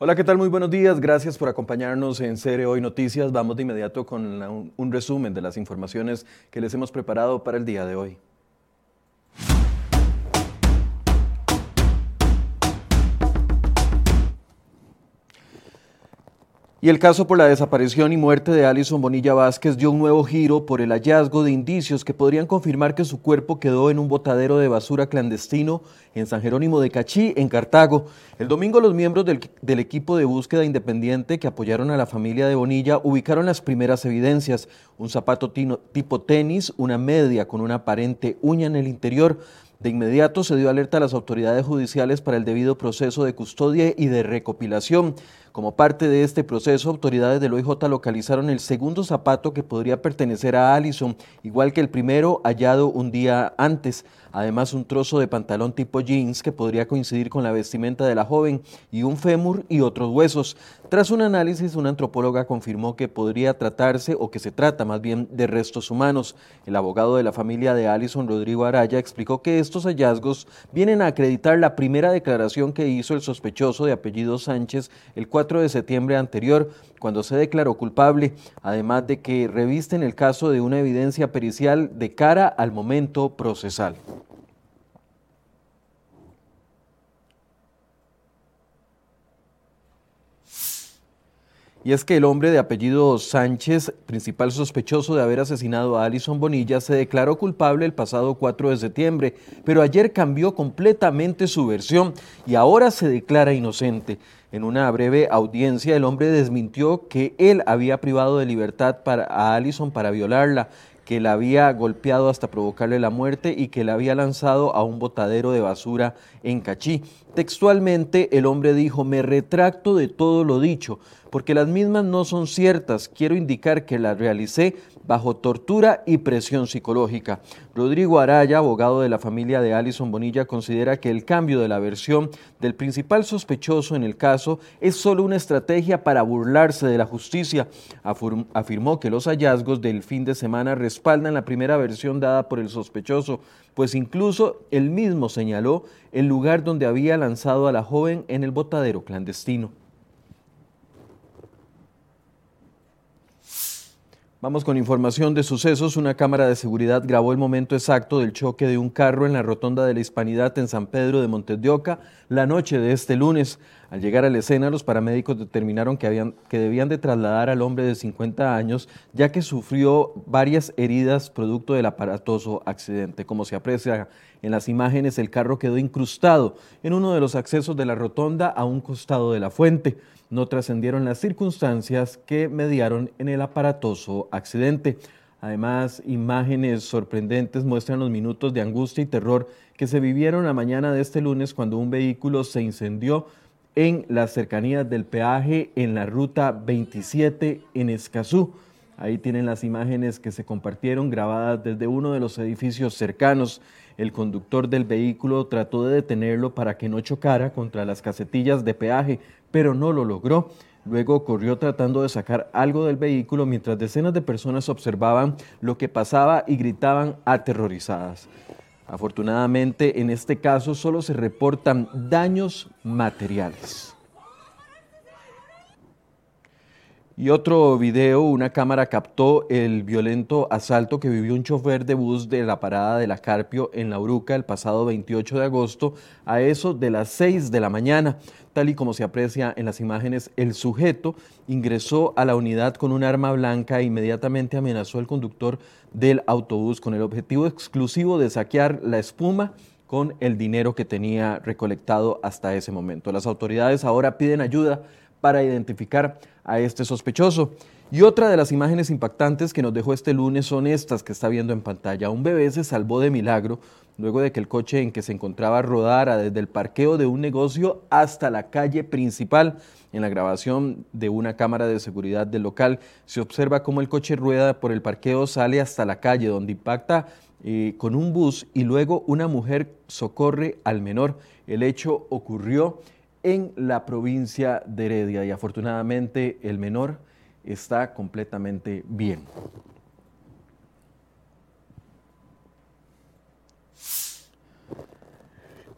Hola, ¿qué tal? Muy buenos días. Gracias por acompañarnos en Cere Hoy Noticias. Vamos de inmediato con un resumen de las informaciones que les hemos preparado para el día de hoy. Y el caso por la desaparición y muerte de Alison Bonilla Vázquez dio un nuevo giro por el hallazgo de indicios que podrían confirmar que su cuerpo quedó en un botadero de basura clandestino en San Jerónimo de Cachí, en Cartago. El domingo los miembros del, equipo de búsqueda independiente que apoyaron a la familia de Bonilla ubicaron las primeras evidencias, un zapato tipo tenis, una media con una aparente uña en el interior, de inmediato se dio alerta a las autoridades judiciales para el debido proceso de custodia y de recopilación. Como parte de este proceso, autoridades del OIJ localizaron el segundo zapato que podría pertenecer a Allison, igual que el primero hallado un día antes. Además, un trozo de pantalón tipo jeans que podría coincidir con la vestimenta de la joven y un fémur y otros huesos. Tras un análisis, una antropóloga confirmó que podría tratarse o que se trata más bien de restos humanos. El abogado de la familia de Allison, Rodrigo Araya, explicó que estos hallazgos vienen a acreditar la primera declaración que hizo el sospechoso de apellido Sánchez el 4 de septiembre anterior, cuando se declaró culpable, además de que revisten el caso de una evidencia pericial de cara al momento procesal. Y es que el hombre de apellido Sánchez, principal sospechoso de haber asesinado a Alison Bonilla, se declaró culpable el pasado 4 de septiembre, pero ayer cambió completamente su versión y ahora se declara inocente. En una breve audiencia, el hombre desmintió que él había privado de libertad a Alison para violarla, que la había golpeado hasta provocarle la muerte y que la había lanzado a un botadero de basura en Cachí. Textualmente, el hombre dijo, me retracto de todo lo dicho, porque las mismas no son ciertas. Quiero indicar que las realicé bajo tortura y presión psicológica. Rodrigo Araya, abogado de la familia de Alison Bonilla, considera que el cambio de la versión del principal sospechoso en el caso es solo una estrategia para burlarse de la justicia. Afirmó que los hallazgos del fin de semana respaldan la primera versión dada por el sospechoso, pues incluso él mismo señaló el lugar donde había lanzado a la joven en el botadero clandestino. Vamos con información de sucesos. Una cámara de seguridad grabó el momento exacto del choque de un carro en la rotonda de la Hispanidad en San Pedro de Montes de Oca la noche de este lunes. Al llegar a la escena, los paramédicos determinaron que, debían de trasladar al hombre de 50 años, ya que sufrió varias heridas producto del aparatoso accidente. Como se aprecia en las imágenes, el carro quedó incrustado en uno de los accesos de la rotonda a un costado de la fuente no trascendieron las circunstancias que mediaron en el aparatoso accidente. Además, imágenes sorprendentes muestran los minutos de angustia y terror que se vivieron la mañana de este lunes cuando un vehículo se incendió en las cercanías del peaje en la ruta 27 en Escazú. Ahí tienen las imágenes que se compartieron grabadas desde uno de los edificios cercanos. El conductor del vehículo trató de detenerlo para que no chocara contra las casetillas de peaje, pero no lo logró. Luego corrió tratando de sacar algo del vehículo mientras decenas de personas observaban lo que pasaba y gritaban aterrorizadas. Afortunadamente, en este caso solo se reportan daños materiales. Y otro video, una cámara captó el violento asalto que vivió un chofer de bus de la parada de la Carpio en La Uruca el pasado 28 de agosto a eso de las 6 de la mañana. Tal y como se aprecia en las imágenes, el sujeto ingresó a la unidad con un arma blanca e inmediatamente amenazó al conductor del autobús con el objetivo exclusivo de saquear la espuma con el dinero que tenía recolectado hasta ese momento. Las autoridades ahora piden ayuda para identificar a este sospechoso. Y otra de las imágenes impactantes que nos dejó este lunes son estas que está viendo en pantalla. Un bebé se salvó de milagro luego de que el coche en que se encontraba rodara desde el parqueo de un negocio hasta la calle principal. En la grabación de una cámara de seguridad del local se observa cómo el coche rueda por el parqueo, sale hasta la calle donde impacta eh, con un bus y luego una mujer socorre al menor. El hecho ocurrió en la provincia de Heredia y afortunadamente el menor está completamente bien.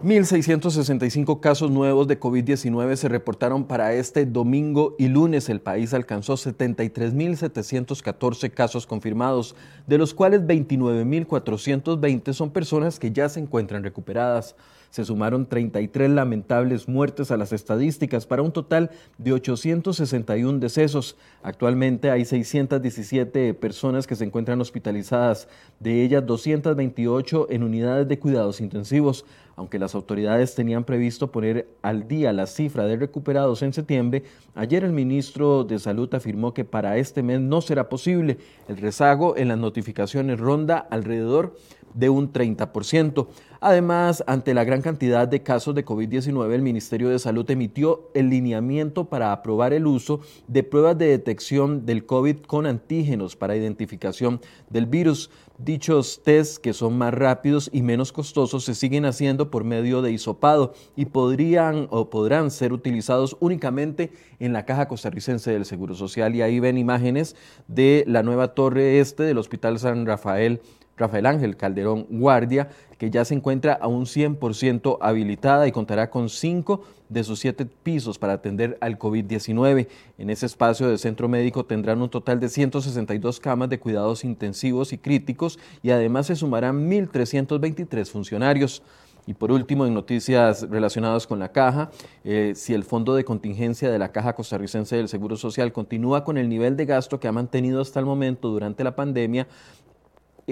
1.665 casos nuevos de COVID-19 se reportaron para este domingo y lunes. El país alcanzó 73.714 casos confirmados, de los cuales 29.420 son personas que ya se encuentran recuperadas se sumaron 33 lamentables muertes a las estadísticas para un total de 861 decesos. Actualmente hay 617 personas que se encuentran hospitalizadas, de ellas 228 en unidades de cuidados intensivos. Aunque las autoridades tenían previsto poner al día la cifra de recuperados en septiembre, ayer el ministro de Salud afirmó que para este mes no será posible. El rezago en las notificaciones ronda alrededor de un 30%. Además, ante la gran cantidad de casos de COVID-19, el Ministerio de Salud emitió el lineamiento para aprobar el uso de pruebas de detección del COVID con antígenos para identificación del virus. Dichos test, que son más rápidos y menos costosos, se siguen haciendo por medio de hisopado y podrían o podrán ser utilizados únicamente en la Caja Costarricense del Seguro Social. Y ahí ven imágenes de la nueva torre este del Hospital San Rafael Rafael Ángel Calderón Guardia, que ya se encuentra a un 100% habilitada y contará con cinco de sus siete pisos para atender al COVID-19. En ese espacio de centro médico tendrán un total de 162 camas de cuidados intensivos y críticos y además se sumarán 1.323 funcionarios. Y por último, en noticias relacionadas con la caja, eh, si el fondo de contingencia de la Caja Costarricense del Seguro Social continúa con el nivel de gasto que ha mantenido hasta el momento durante la pandemia,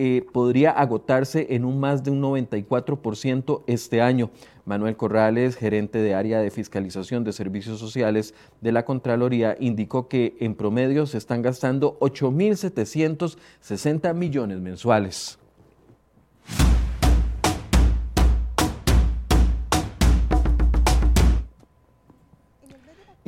eh, podría agotarse en un más de un 94% este año. Manuel Corrales, gerente de área de fiscalización de servicios sociales de la Contraloría, indicó que en promedio se están gastando 8.760 millones mensuales.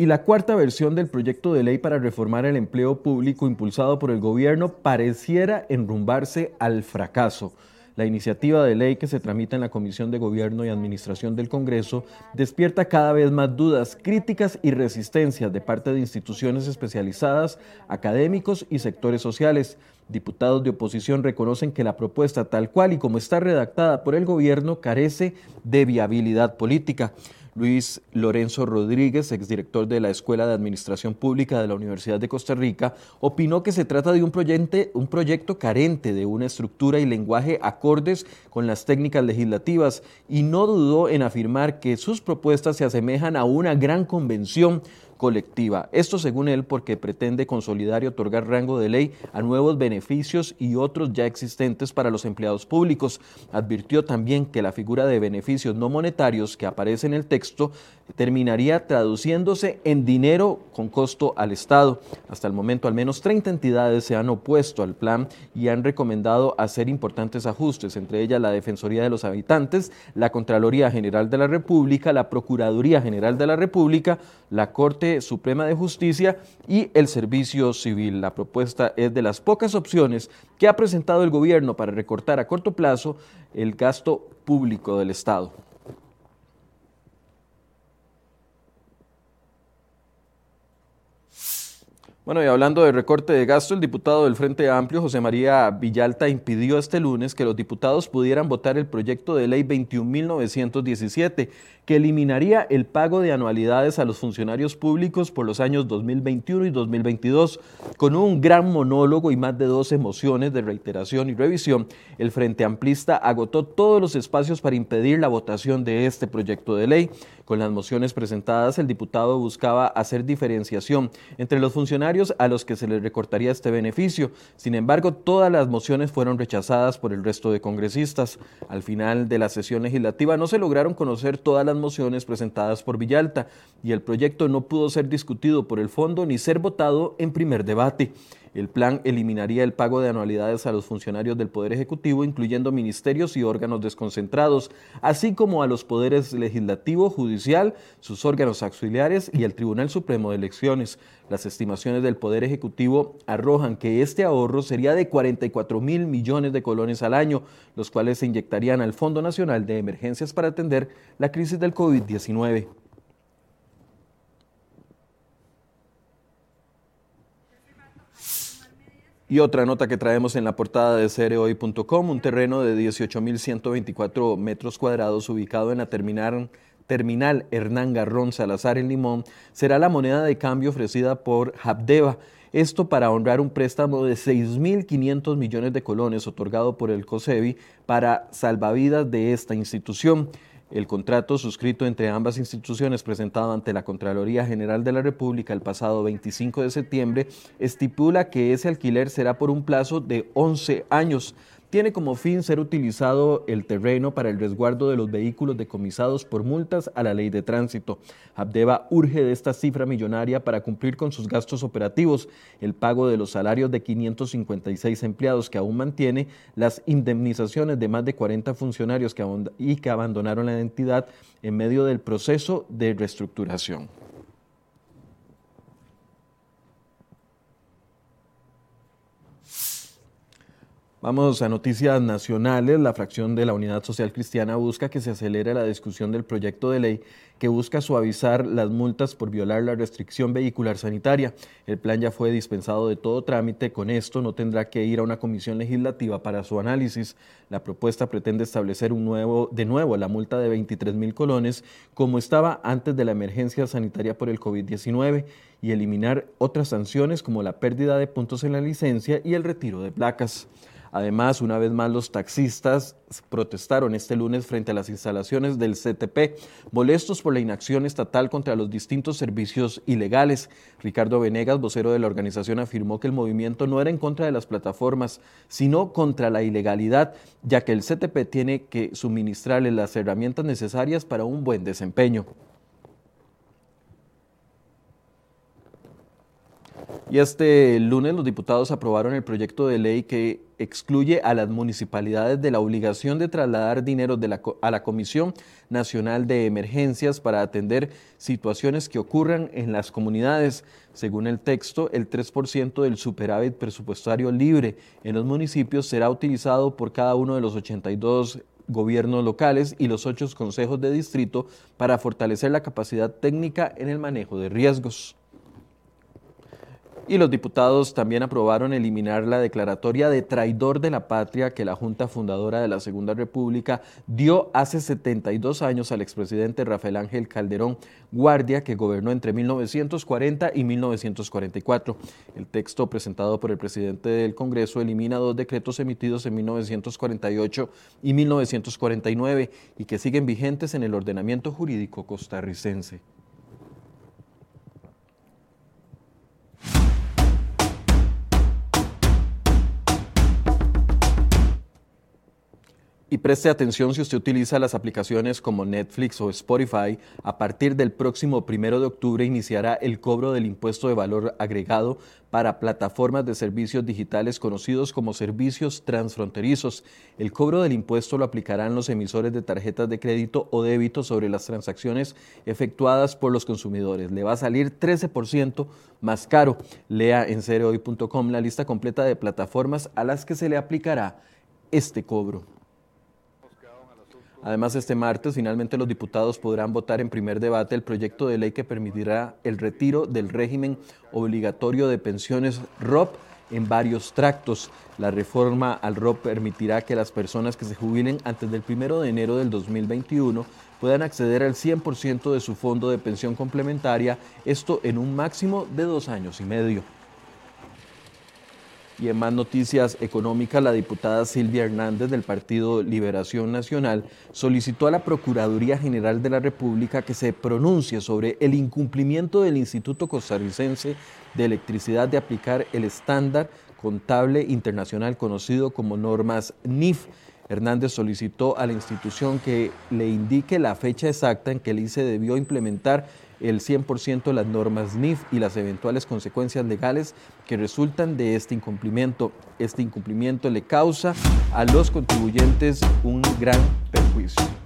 Y la cuarta versión del proyecto de ley para reformar el empleo público impulsado por el gobierno pareciera enrumbarse al fracaso. La iniciativa de ley que se tramita en la Comisión de Gobierno y Administración del Congreso despierta cada vez más dudas, críticas y resistencias de parte de instituciones especializadas, académicos y sectores sociales. Diputados de oposición reconocen que la propuesta tal cual y como está redactada por el gobierno carece de viabilidad política. Luis Lorenzo Rodríguez, exdirector de la Escuela de Administración Pública de la Universidad de Costa Rica, opinó que se trata de un, un proyecto carente de una estructura y lenguaje acordes con las técnicas legislativas y no dudó en afirmar que sus propuestas se asemejan a una gran convención colectiva. Esto según él porque pretende consolidar y otorgar rango de ley a nuevos beneficios y otros ya existentes para los empleados públicos. Advirtió también que la figura de beneficios no monetarios que aparece en el texto terminaría traduciéndose en dinero con costo al Estado. Hasta el momento al menos 30 entidades se han opuesto al plan y han recomendado hacer importantes ajustes, entre ellas la Defensoría de los Habitantes, la Contraloría General de la República, la Procuraduría General de la República, la Corte Suprema de Justicia y el Servicio Civil. La propuesta es de las pocas opciones que ha presentado el gobierno para recortar a corto plazo el gasto público del Estado. Bueno, y hablando de recorte de gasto, el diputado del Frente Amplio, José María Villalta, impidió este lunes que los diputados pudieran votar el proyecto de ley 21.917, que eliminaría el pago de anualidades a los funcionarios públicos por los años 2021 y 2022. Con un gran monólogo y más de 12 mociones de reiteración y revisión, el Frente Amplista agotó todos los espacios para impedir la votación de este proyecto de ley. Con las mociones presentadas, el diputado buscaba hacer diferenciación entre los funcionarios a los que se les recortaría este beneficio. Sin embargo, todas las mociones fueron rechazadas por el resto de congresistas. Al final de la sesión legislativa no se lograron conocer todas las mociones presentadas por Villalta y el proyecto no pudo ser discutido por el fondo ni ser votado en primer debate. El plan eliminaría el pago de anualidades a los funcionarios del Poder Ejecutivo, incluyendo ministerios y órganos desconcentrados, así como a los poderes legislativo, judicial, sus órganos auxiliares y el Tribunal Supremo de Elecciones. Las estimaciones del Poder Ejecutivo arrojan que este ahorro sería de 44 mil millones de colones al año, los cuales se inyectarían al Fondo Nacional de Emergencias para atender la crisis del COVID-19. Y otra nota que traemos en la portada de cereoy.com, un terreno de 18.124 metros cuadrados ubicado en la terminal, terminal Hernán Garrón Salazar en Limón, será la moneda de cambio ofrecida por Habdeba. Esto para honrar un préstamo de 6.500 millones de colones otorgado por el COSEBI para salvavidas de esta institución. El contrato suscrito entre ambas instituciones presentado ante la Contraloría General de la República el pasado 25 de septiembre estipula que ese alquiler será por un plazo de 11 años tiene como fin ser utilizado el terreno para el resguardo de los vehículos decomisados por multas a la ley de tránsito. Abdeba urge de esta cifra millonaria para cumplir con sus gastos operativos, el pago de los salarios de 556 empleados que aún mantiene, las indemnizaciones de más de 40 funcionarios que y que abandonaron la entidad en medio del proceso de reestructuración. Vamos a noticias nacionales. La fracción de la Unidad Social Cristiana busca que se acelere la discusión del proyecto de ley que busca suavizar las multas por violar la restricción vehicular sanitaria. El plan ya fue dispensado de todo trámite. Con esto no tendrá que ir a una comisión legislativa para su análisis. La propuesta pretende establecer un nuevo, de nuevo la multa de 23 mil colones, como estaba antes de la emergencia sanitaria por el COVID-19, y eliminar otras sanciones como la pérdida de puntos en la licencia y el retiro de placas. Además, una vez más, los taxistas protestaron este lunes frente a las instalaciones del CTP, molestos por la inacción estatal contra los distintos servicios ilegales. Ricardo Venegas, vocero de la organización, afirmó que el movimiento no era en contra de las plataformas, sino contra la ilegalidad, ya que el CTP tiene que suministrarles las herramientas necesarias para un buen desempeño. Y este lunes los diputados aprobaron el proyecto de ley que excluye a las municipalidades de la obligación de trasladar dinero a la Comisión Nacional de Emergencias para atender situaciones que ocurran en las comunidades. Según el texto, el 3% del superávit presupuestario libre en los municipios será utilizado por cada uno de los 82 gobiernos locales y los ocho consejos de distrito para fortalecer la capacidad técnica en el manejo de riesgos. Y los diputados también aprobaron eliminar la declaratoria de traidor de la patria que la Junta Fundadora de la Segunda República dio hace 72 años al expresidente Rafael Ángel Calderón Guardia, que gobernó entre 1940 y 1944. El texto presentado por el presidente del Congreso elimina dos decretos emitidos en 1948 y 1949 y que siguen vigentes en el ordenamiento jurídico costarricense. Y preste atención si usted utiliza las aplicaciones como Netflix o Spotify, a partir del próximo primero de octubre iniciará el cobro del impuesto de valor agregado para plataformas de servicios digitales conocidos como servicios transfronterizos. El cobro del impuesto lo aplicarán los emisores de tarjetas de crédito o débito sobre las transacciones efectuadas por los consumidores. Le va a salir 13% más caro. Lea en cereoy.com la lista completa de plataformas a las que se le aplicará este cobro. Además, este martes finalmente los diputados podrán votar en primer debate el proyecto de ley que permitirá el retiro del régimen obligatorio de pensiones ROP en varios tractos. La reforma al ROP permitirá que las personas que se jubilen antes del primero de enero del 2021 puedan acceder al 100% de su fondo de pensión complementaria, esto en un máximo de dos años y medio. Y en más noticias económicas, la diputada Silvia Hernández del Partido Liberación Nacional solicitó a la Procuraduría General de la República que se pronuncie sobre el incumplimiento del Instituto Costarricense de Electricidad de aplicar el estándar contable internacional conocido como normas NIF. Hernández solicitó a la institución que le indique la fecha exacta en que el ICE debió implementar el 100% de las normas NIF y las eventuales consecuencias legales que resultan de este incumplimiento. Este incumplimiento le causa a los contribuyentes un gran perjuicio.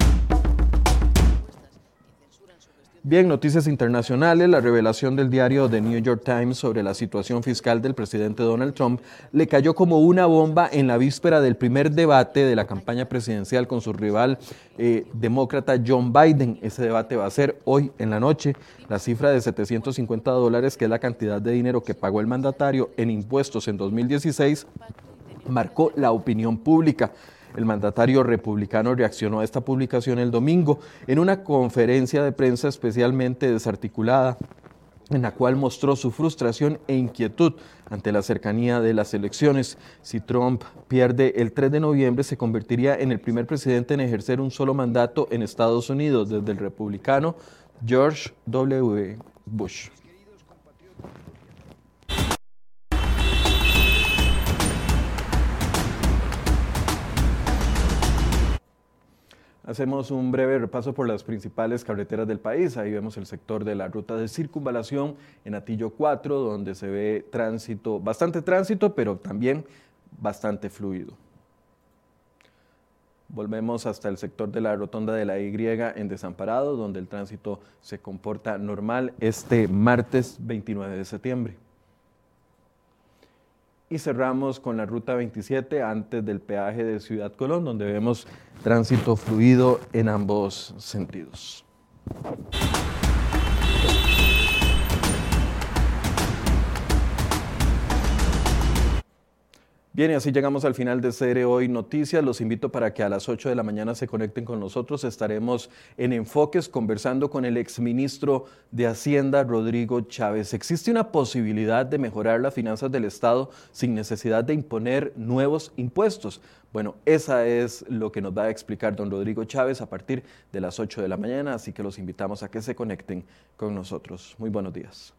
Bien, noticias internacionales. La revelación del diario The New York Times sobre la situación fiscal del presidente Donald Trump le cayó como una bomba en la víspera del primer debate de la campaña presidencial con su rival eh, demócrata John Biden. Ese debate va a ser hoy en la noche. La cifra de 750 dólares, que es la cantidad de dinero que pagó el mandatario en impuestos en 2016, marcó la opinión pública. El mandatario republicano reaccionó a esta publicación el domingo en una conferencia de prensa especialmente desarticulada en la cual mostró su frustración e inquietud ante la cercanía de las elecciones. Si Trump pierde el 3 de noviembre, se convertiría en el primer presidente en ejercer un solo mandato en Estados Unidos desde el republicano George W. Bush. Hacemos un breve repaso por las principales carreteras del país. Ahí vemos el sector de la ruta de circunvalación en Atillo 4, donde se ve tránsito, bastante tránsito, pero también bastante fluido. Volvemos hasta el sector de la rotonda de la Y en Desamparado, donde el tránsito se comporta normal este martes 29 de septiembre y cerramos con la ruta 27 antes del peaje de Ciudad Colón, donde vemos tránsito fluido en ambos sentidos. Bien, y así llegamos al final de Cere Hoy Noticias. Los invito para que a las 8 de la mañana se conecten con nosotros. Estaremos en Enfoques conversando con el exministro de Hacienda, Rodrigo Chávez. ¿Existe una posibilidad de mejorar las finanzas del Estado sin necesidad de imponer nuevos impuestos? Bueno, esa es lo que nos va a explicar don Rodrigo Chávez a partir de las 8 de la mañana, así que los invitamos a que se conecten con nosotros. Muy buenos días.